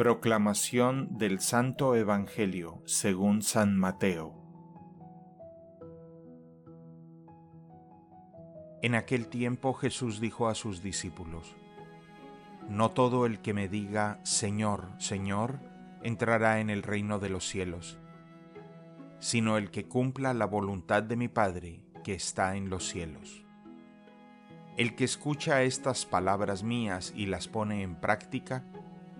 Proclamación del Santo Evangelio según San Mateo. En aquel tiempo Jesús dijo a sus discípulos, No todo el que me diga, Señor, Señor, entrará en el reino de los cielos, sino el que cumpla la voluntad de mi Padre que está en los cielos. El que escucha estas palabras mías y las pone en práctica,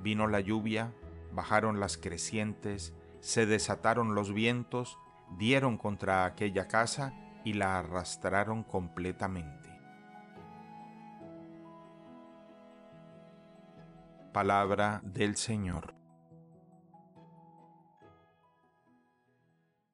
Vino la lluvia, bajaron las crecientes, se desataron los vientos, dieron contra aquella casa y la arrastraron completamente. Palabra del Señor.